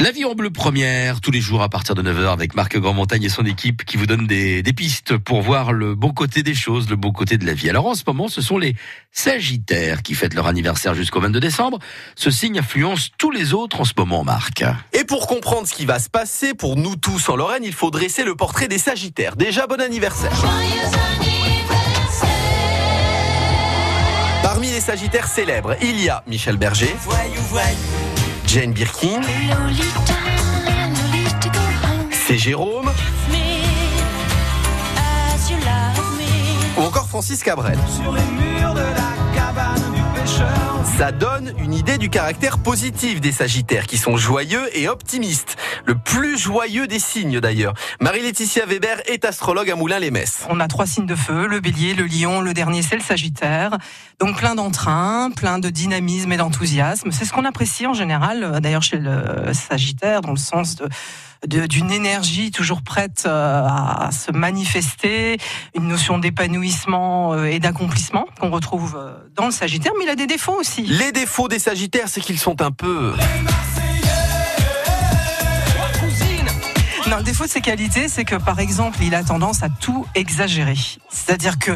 La vie en bleu première, tous les jours à partir de 9h avec Marc Grandmontagne et son équipe qui vous donne des, des, pistes pour voir le bon côté des choses, le bon côté de la vie. Alors en ce moment, ce sont les Sagittaires qui fêtent leur anniversaire jusqu'au 22 décembre. Ce signe influence tous les autres en ce moment, Marc. Et pour comprendre ce qui va se passer pour nous tous en Lorraine, il faut dresser le portrait des Sagittaires. Déjà, bon anniversaire. Parmi les Sagittaires célèbres, il y a Michel Berger. Voyou, voyou. Jane Birkin. C'est Jérôme. Ou encore Francis Cabrel. Ça donne une idée du caractère positif des Sagittaires qui sont joyeux et optimistes. Le plus joyeux des signes d'ailleurs. Marie-Laetitia Weber est astrologue à Moulins-les-Messes. On a trois signes de feu, le bélier, le lion, le dernier c'est le Sagittaire. Donc plein d'entrain, plein de dynamisme et d'enthousiasme. C'est ce qu'on apprécie en général d'ailleurs chez le Sagittaire dans le sens de d'une énergie toujours prête euh, à se manifester, une notion d'épanouissement euh, et d'accomplissement qu'on retrouve euh, dans le Sagittaire, mais il a des défauts aussi. Les défauts des Sagittaires, c'est qu'ils sont un peu... Non, le défaut de ses qualités, c'est que par exemple, il a tendance à tout exagérer. C'est-à-dire que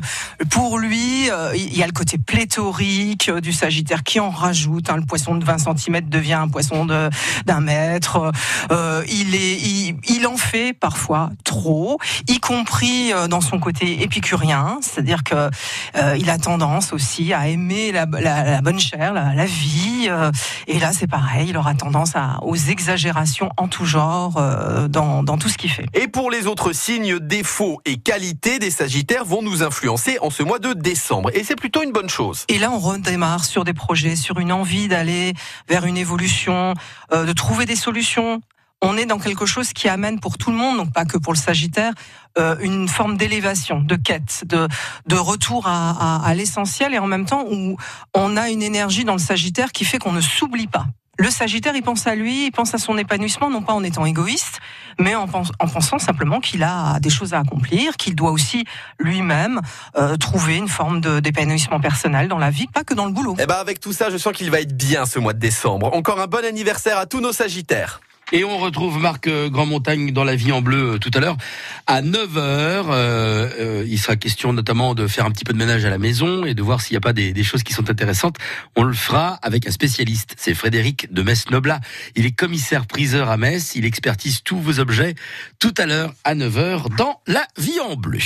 pour lui, euh, il y a le côté pléthorique euh, du Sagittaire qui en rajoute. Hein, le poisson de 20 cm devient un poisson d'un mètre. Euh, il est, il, il, en fait parfois trop, y compris euh, dans son côté épicurien. C'est-à-dire que euh, il a tendance aussi à aimer la, la, la bonne chair, la, la vie. et là, c'est pareil. Il aura tendance à aux exagérations en tout genre dans dans tout ce qu'il fait. Et pour les autres signes, défauts et qualités des Sagittaires vont nous influencer en ce mois de décembre. Et c'est plutôt une bonne chose. Et là, on redémarre sur des projets, sur une envie d'aller vers une évolution, euh, de trouver des solutions. On est dans quelque chose qui amène pour tout le monde, donc pas que pour le Sagittaire, euh, une forme d'élévation, de quête, de, de retour à, à, à l'essentiel et en même temps où on a une énergie dans le Sagittaire qui fait qu'on ne s'oublie pas. Le Sagittaire, il pense à lui, il pense à son épanouissement, non pas en étant égoïste, mais en, pensant simplement qu'il a des choses à accomplir, qu'il doit aussi lui-même euh, trouver une forme d'épanouissement personnel dans la vie, pas que dans le boulot. Eh ben avec tout ça, je sens qu'il va être bien ce mois de décembre. Encore un bon anniversaire à tous nos Sagittaires. Et on retrouve Marc Grandmontagne dans la vie en bleu tout à l'heure à 9h. Euh, euh, il sera question notamment de faire un petit peu de ménage à la maison et de voir s'il n'y a pas des, choses qui sont intéressantes. On le fera avec un spécialiste. C'est Frédéric de Metz-Noblat. Il est commissaire priseur à Metz. Il expertise tous vos objets tout à l'heure à 9h dans la vie en bleu.